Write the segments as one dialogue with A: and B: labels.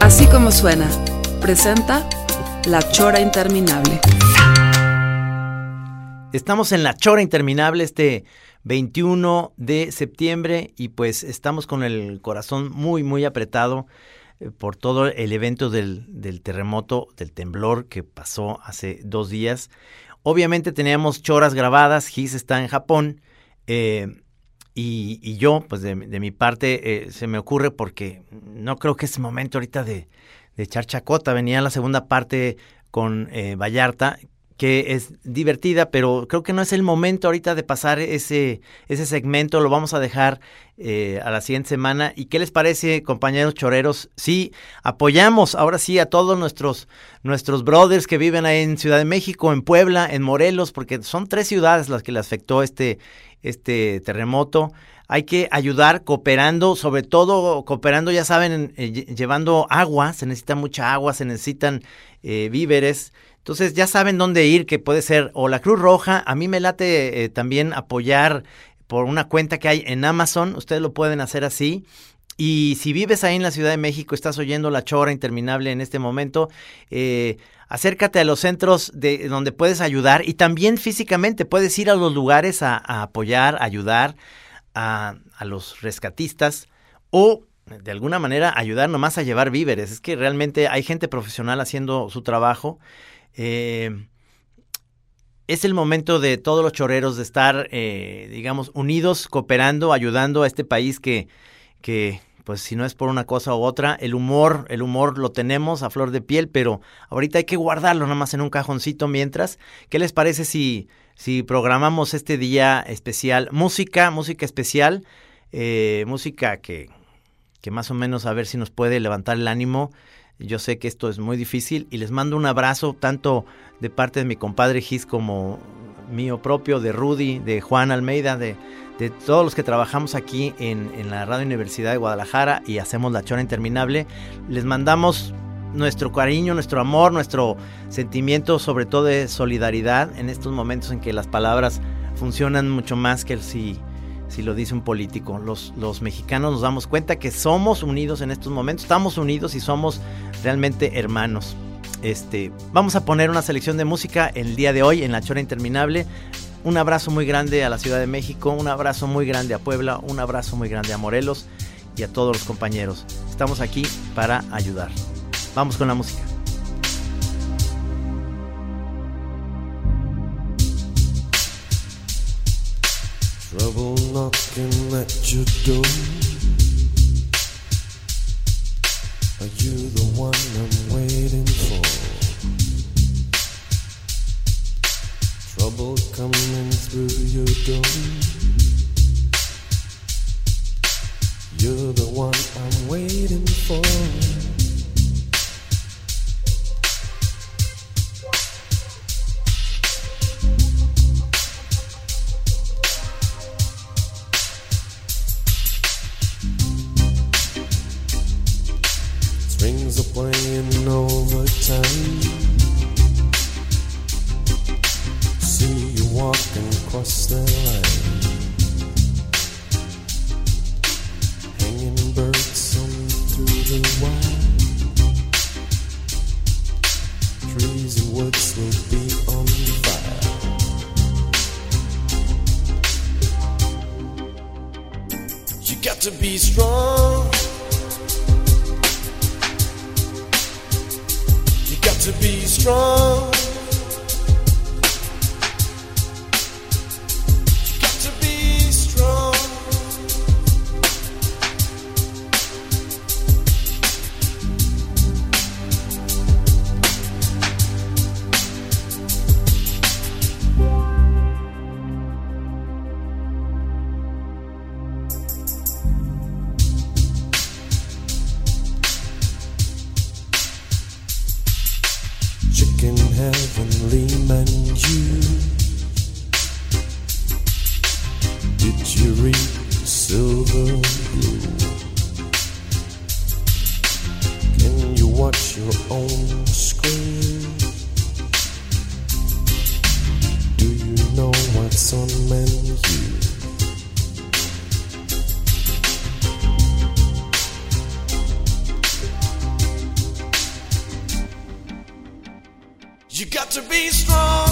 A: Así como suena, presenta La Chora Interminable.
B: Estamos en La Chora Interminable este 21 de septiembre y pues estamos con el corazón muy, muy apretado eh, por todo el evento del, terremoto, del temblor que pasó hace dos días. Obviamente teníamos choras grabadas, Gis está en Japón eh, y, y yo, pues de, mi parte, eh, se me ocurre porque no creo que es momento ahorita de, de echar chacota. Venía la segunda parte con eh, Vallarta, que es divertida, pero creo que no es el momento ahorita de pasar ese, ese segmento, lo vamos a dejar eh, a la siguiente semana. ¿Y qué les parece, compañeros choreros? Sí, apoyamos ahora sí a todos nuestros, nuestros brothers que viven ahí en Ciudad de México, en Puebla, en Morelos, porque son tres ciudades las que le afectó este, este terremoto. Hay que ayudar cooperando, sobre todo cooperando, ya saben, eh, llevando agua, se necesita mucha agua, se necesitan eh, víveres. Entonces ya saben dónde ir, que puede ser o la Cruz Roja, a mí me late eh, también apoyar por una cuenta que hay en Amazon, ustedes lo pueden hacer así. Y si vives ahí en la Ciudad de México, estás oyendo la chora interminable en este momento, eh, acércate a los centros de donde puedes ayudar y también físicamente puedes ir a los lugares a, apoyar, ayudar a, a los rescatistas o de alguna manera ayudar nomás a llevar víveres. Es que realmente hay gente profesional haciendo su trabajo. Eh, es el momento de todos los choreros de estar, eh, digamos, unidos, cooperando, ayudando a este país que, que, pues si no es por una cosa u otra, el humor, el humor lo tenemos a flor de piel, pero ahorita hay que guardarlo nada más en un cajoncito mientras. ¿Qué les parece si, si programamos este día especial? Música, música especial, eh, música que, que más o menos a ver si nos puede levantar el ánimo. Yo sé que esto es muy difícil y les mando un abrazo tanto de parte de mi compadre Gis como mío propio, de Rudy, de Juan Almeida, de, de todos los que trabajamos aquí en, en, la Radio Universidad de Guadalajara y hacemos la chora interminable. Les mandamos nuestro cariño, nuestro amor, nuestro sentimiento sobre todo de solidaridad en estos momentos en que las palabras funcionan mucho más que si si lo dice un político. Los, los mexicanos nos damos cuenta que somos unidos en estos momentos, estamos unidos y somos realmente hermanos. Este, vamos a poner una selección de música el día de hoy en La Chora Interminable. Un abrazo muy grande a la Ciudad de México, un abrazo muy grande a Puebla, un abrazo muy grande a Morelos y a todos los compañeros. Estamos aquí para ayudar. Vamos con la música.
C: watch your own screen. Do you know what's on menu? You got to be strong.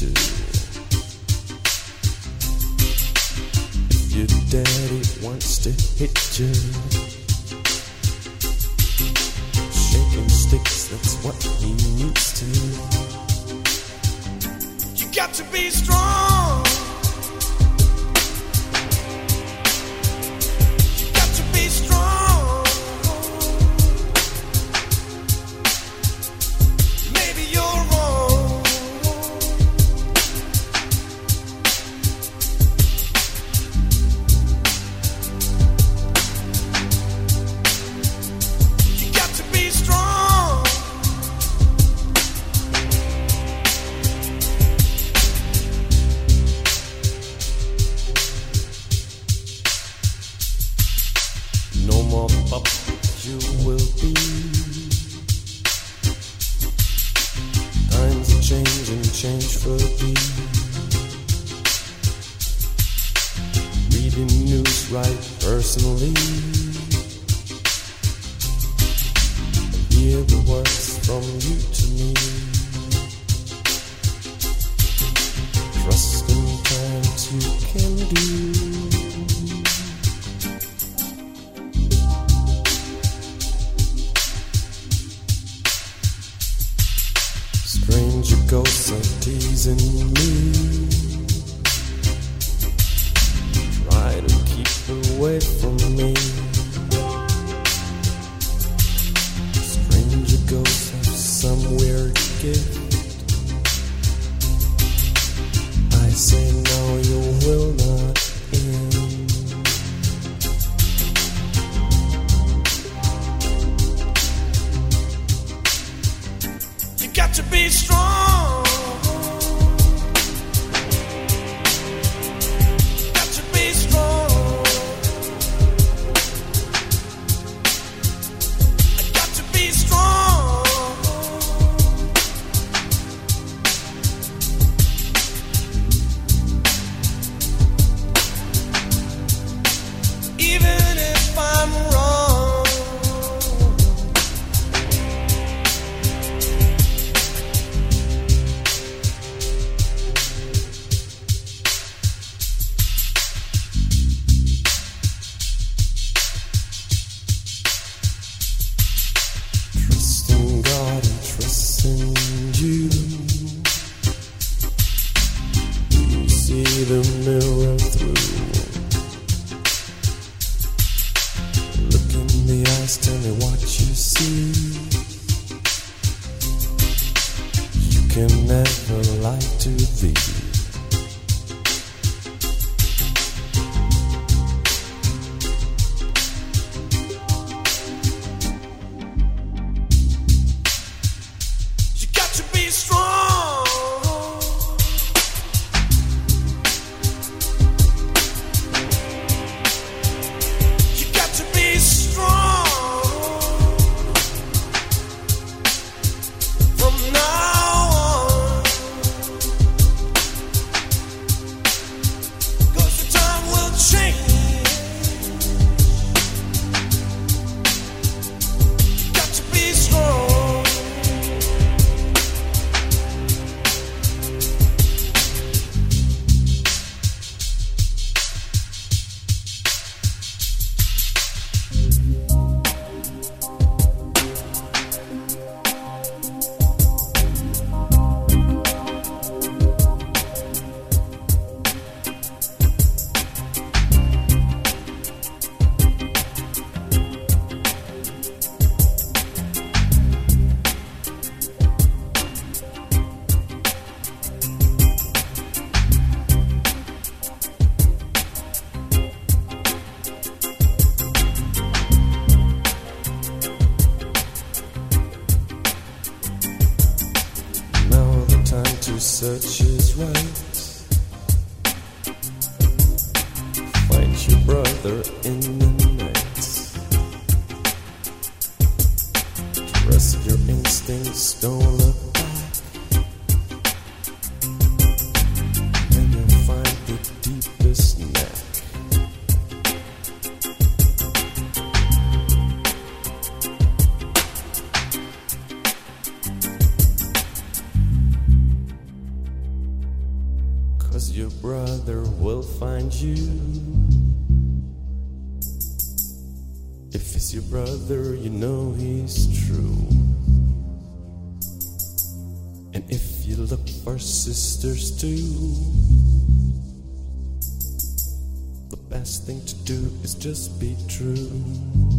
C: to your daddy wants to hit you. Shaking sticks, that's what he needs to. You got to be strong. Best thing to do is just be true.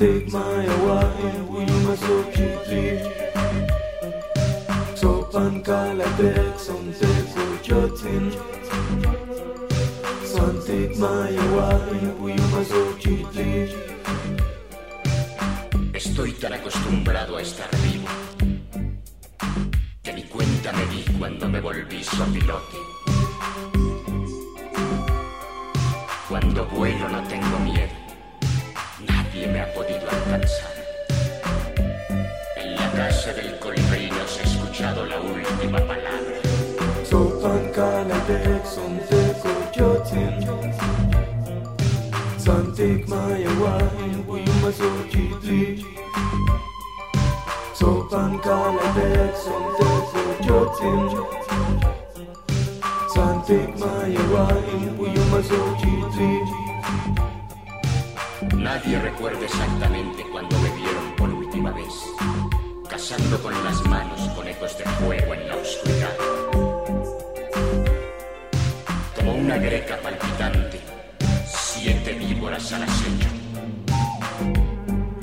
C: take my Hawaii, we must. So pan kalatek, some take
D: for your tin. Son take my Hawaii, we.
E: Estoy tan acostumbrado a estar vivo que ni cuenta me di cuando me volví sopilote. Cuando vuelo no tengo miedo me ha podido alcanzar. En la casa del colibrí no se ha escuchado la última palabra.
D: Sopan kalabek sontek uchotin Santik mayawain uyuma sochitli Sopan kalabek sontek uchotin Santik mayawain uyuma sochitli
E: Nadie recuerda exactamente cuando me vieron por última vez, cazando con las manos conejos de fuego en la oscuridad. Como una greca palpitante, siete víboras al acecho.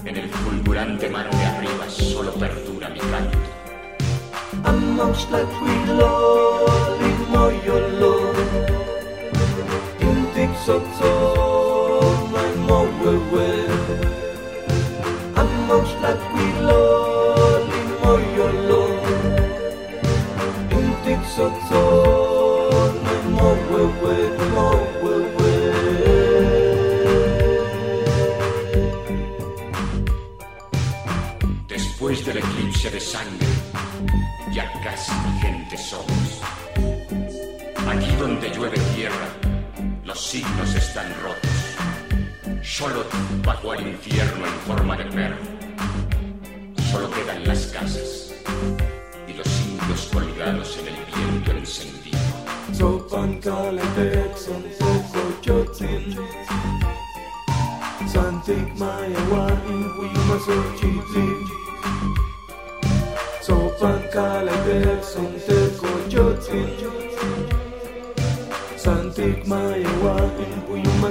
E: En el fulgurante mar de arriba solo perdura mi canto.
D: Amongst like we love in in
E: Después del eclipse de sangre, ya casi gente somos. Aquí donde llueve tierra, los signos están rotos. Solo bajo el infierno en forma de perro. Solo quedan las casas y los indios colgados en el viento encendido.
D: Sopan kalabek sontek uchotin Santik mayawain uyuma sochitli Sopan kalabek sontek uchotin Santik mayawain uyuma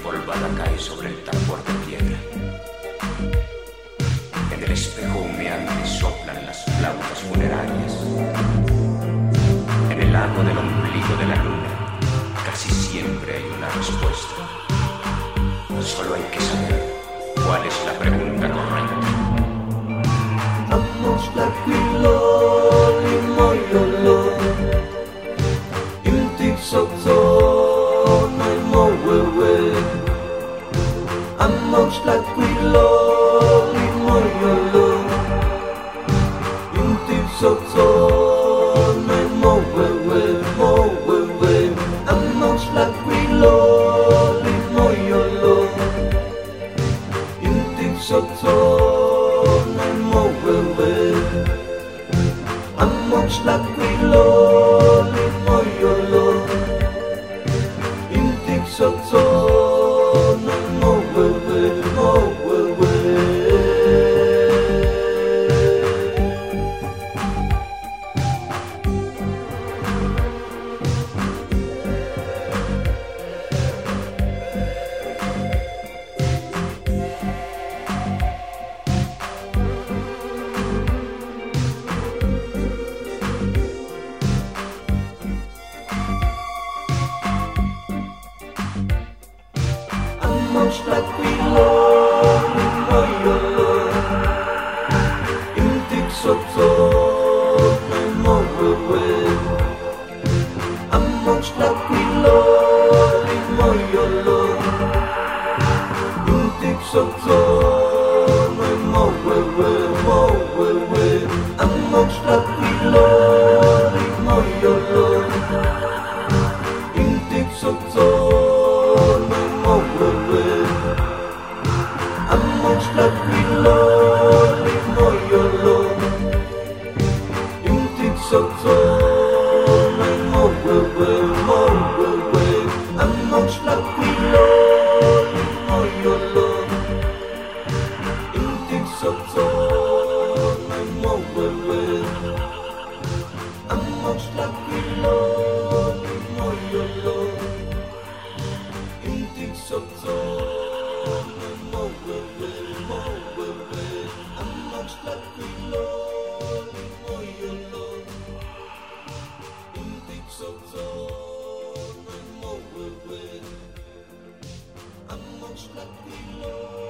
E: empolvada cae sobre el tambor de piedra. En el espejo humeante soplan las flautas funerarias. En el lago del ombligo de la luna casi siempre hay una respuesta. Solo hay que saber cuál es la pregunta correcta.
D: Amongst like we much like we mocs la love. You're tip
F: so. Hoş katli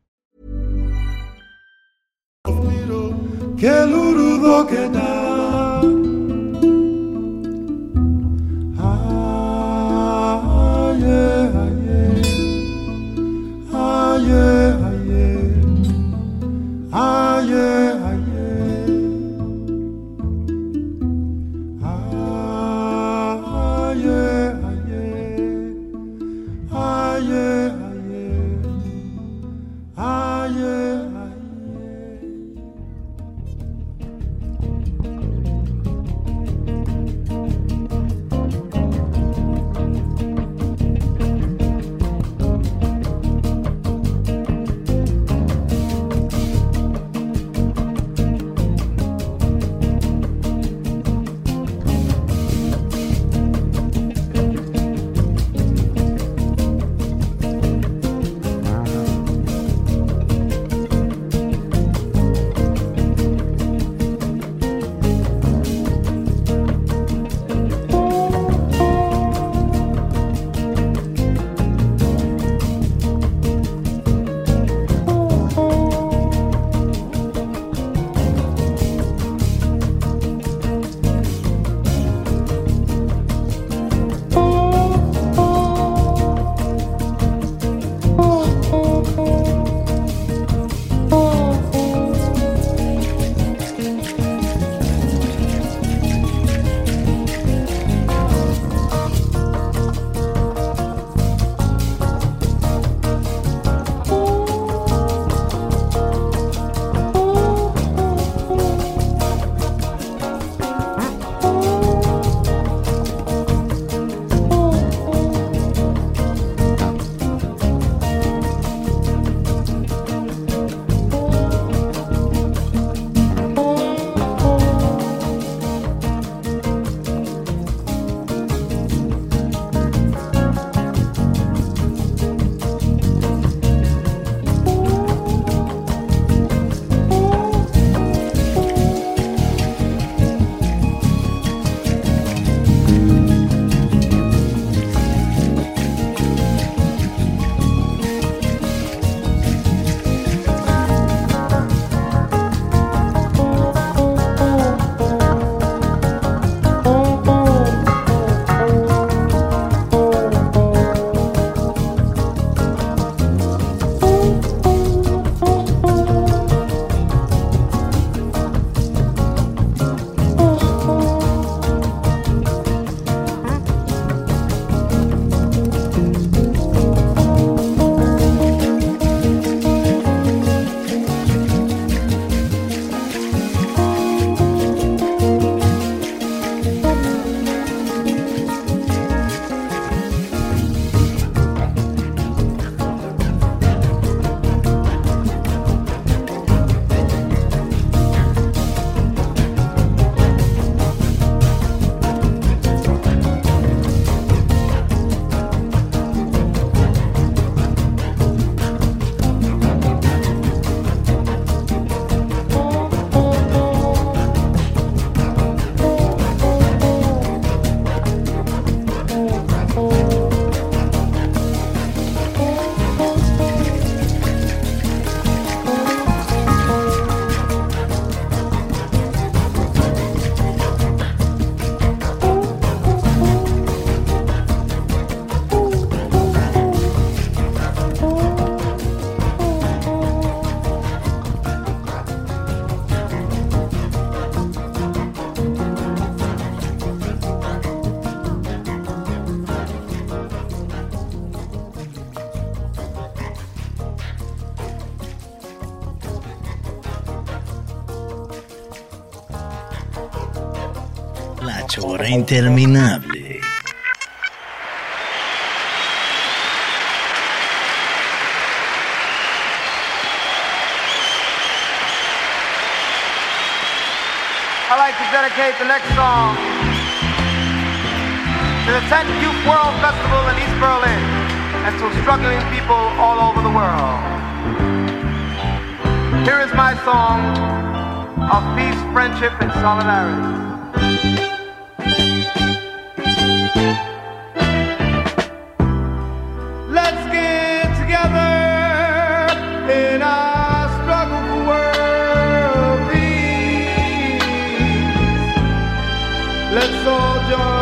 G: que el urudo que. interminable.
H: I'd like to dedicate the next song to the 10th Youth World Festival in East Berlin and to struggling people all over the world. Here is my song of peace, friendship, and solidarity. Let's all join.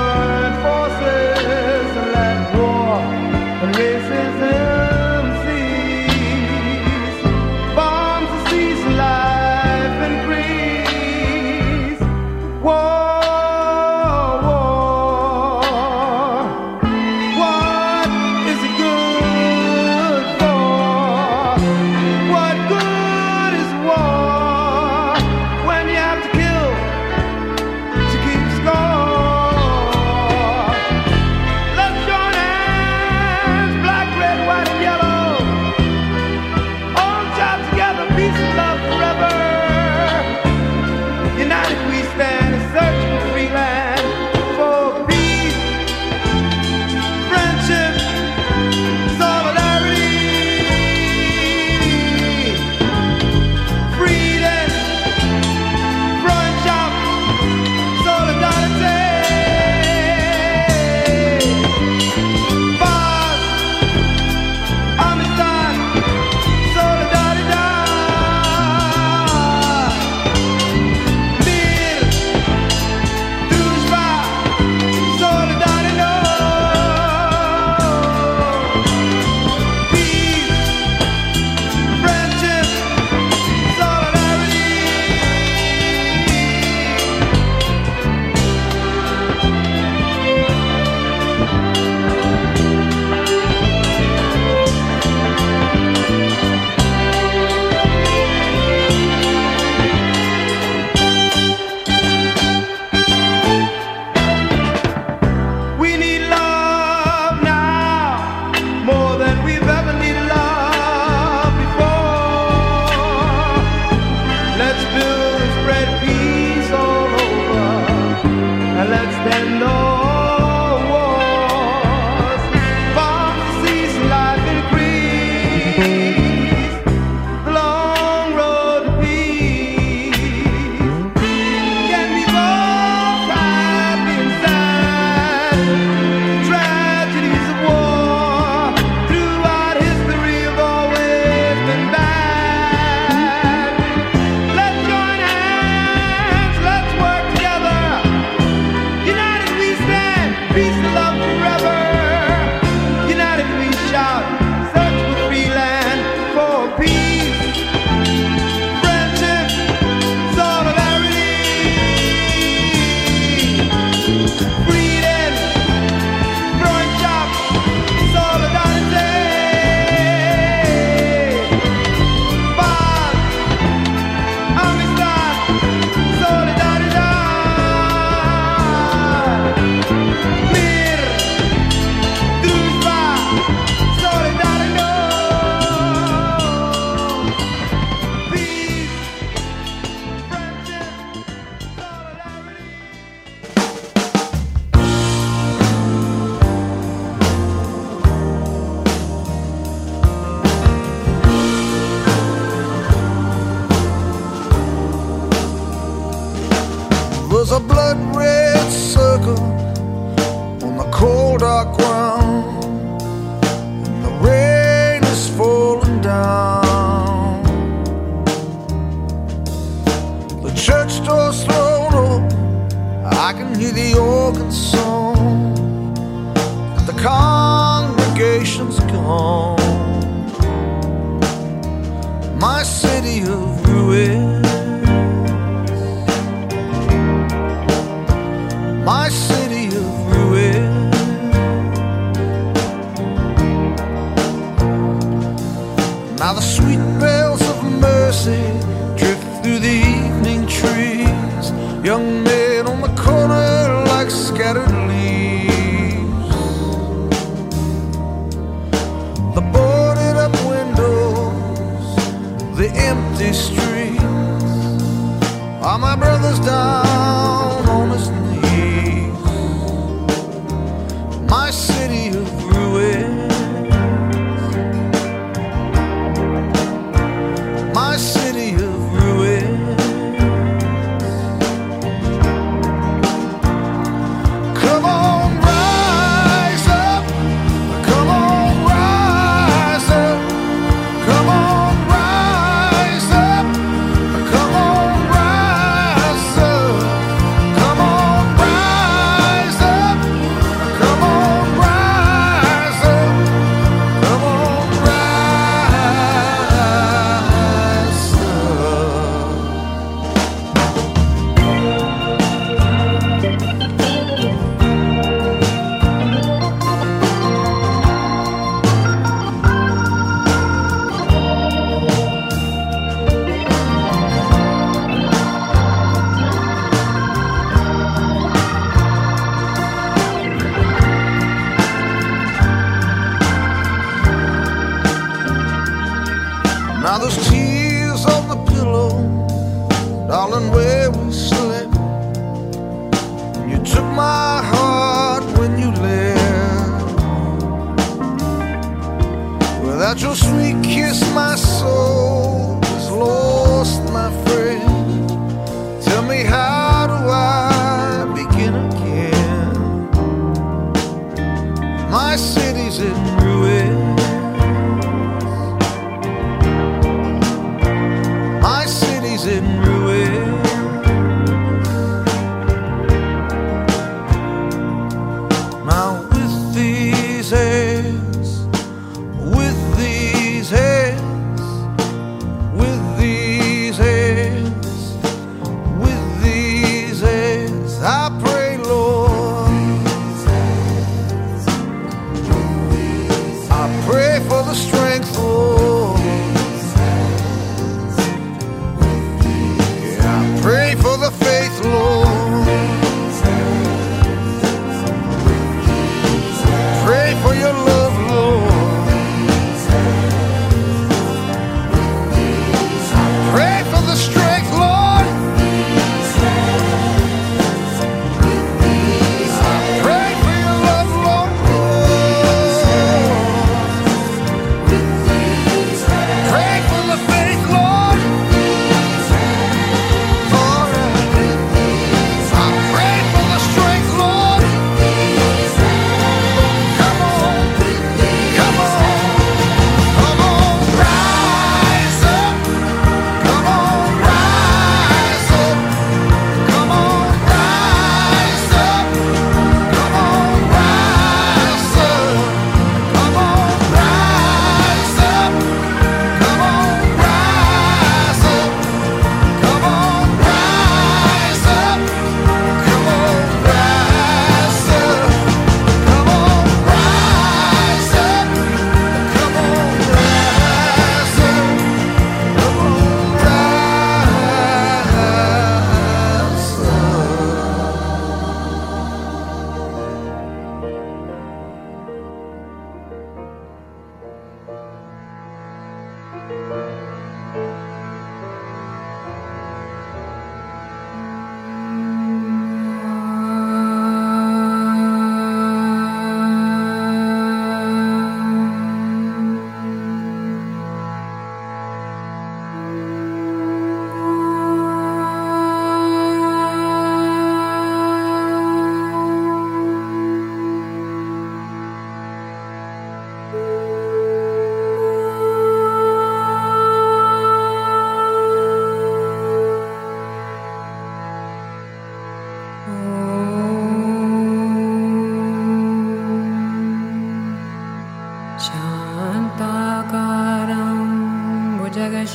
H: red
I: circle on the cold dark ground. And the rain is falling down. The church door's thrown open. I can hear the organ song. And the congregation's gone. My city of brothers died.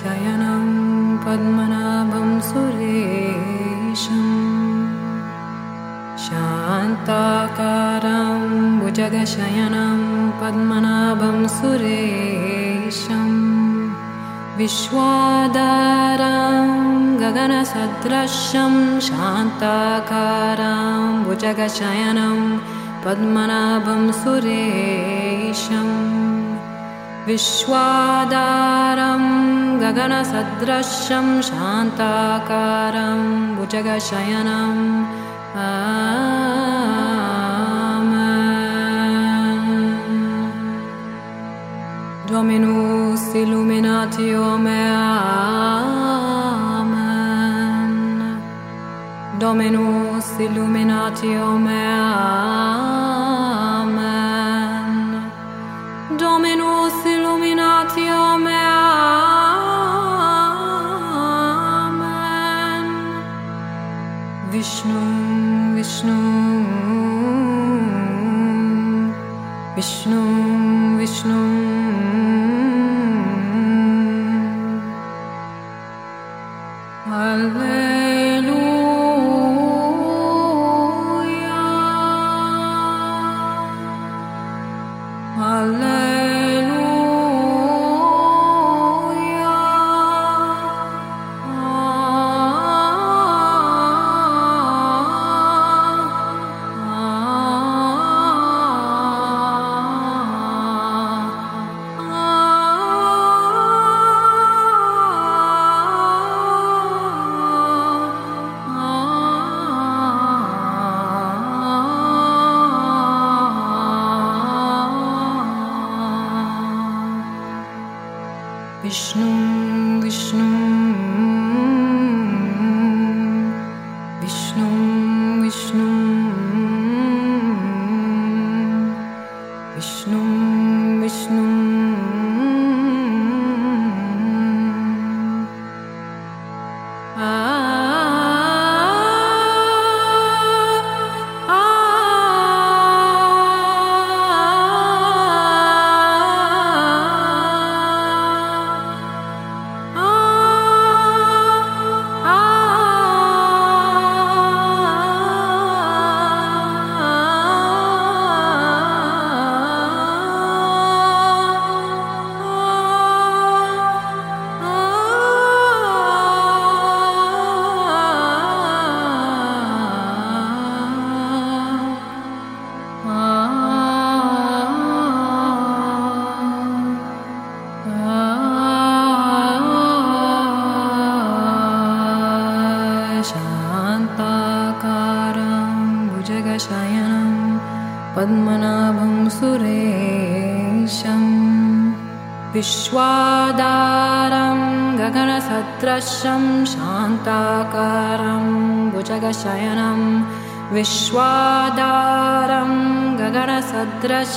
J: भुजगशयनं पद्मनाभं सुरेशम्। शान्ताकारं भुजगशयनं पद्मनाभं सुरेशम्। विश्वादारं गगनसदृशं शान्ताकारं भुजगशयनं पद्मनाभं सुरेशम् विश्वादारं गगनसदृशं शान्ताकारं भुजगशयनम् Dominus illuminatio mea Amen Dominus illuminatio mea Vishnu विष्णु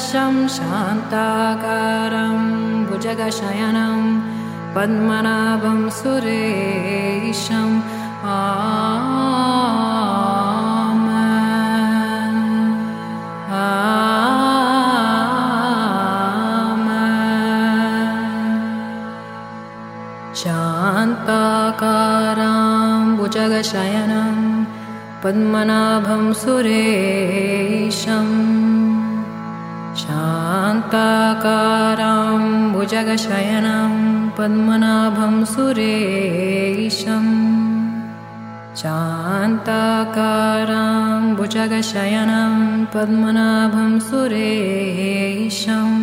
J: शं शान्ताकारं भुजगशयनं पद्मनाभं सुरेशम् आ शान्ताकारां पद्मनाभं सुरेशम् शान्ताकारां भुजगशयनं पद्मनाभं सुरेशम् शान्ताकारां भुजगशयनं पद्मनाभं सुरेशम्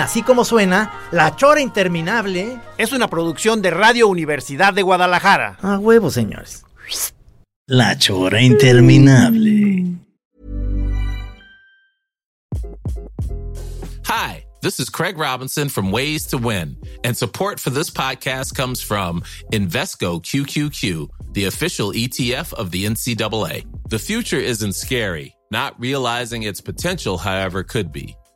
B: Así Como Suena, La Chora Interminable.
K: Es una producción de Radio Universidad de Guadalajara.
B: A huevo, señores.
G: La Chora Interminable.
L: Hi, this is Craig Robinson from Ways to Win, and support for this podcast comes from Invesco QQQ, the official ETF of the NCAA. The future isn't scary. Not realizing its potential, however, could be.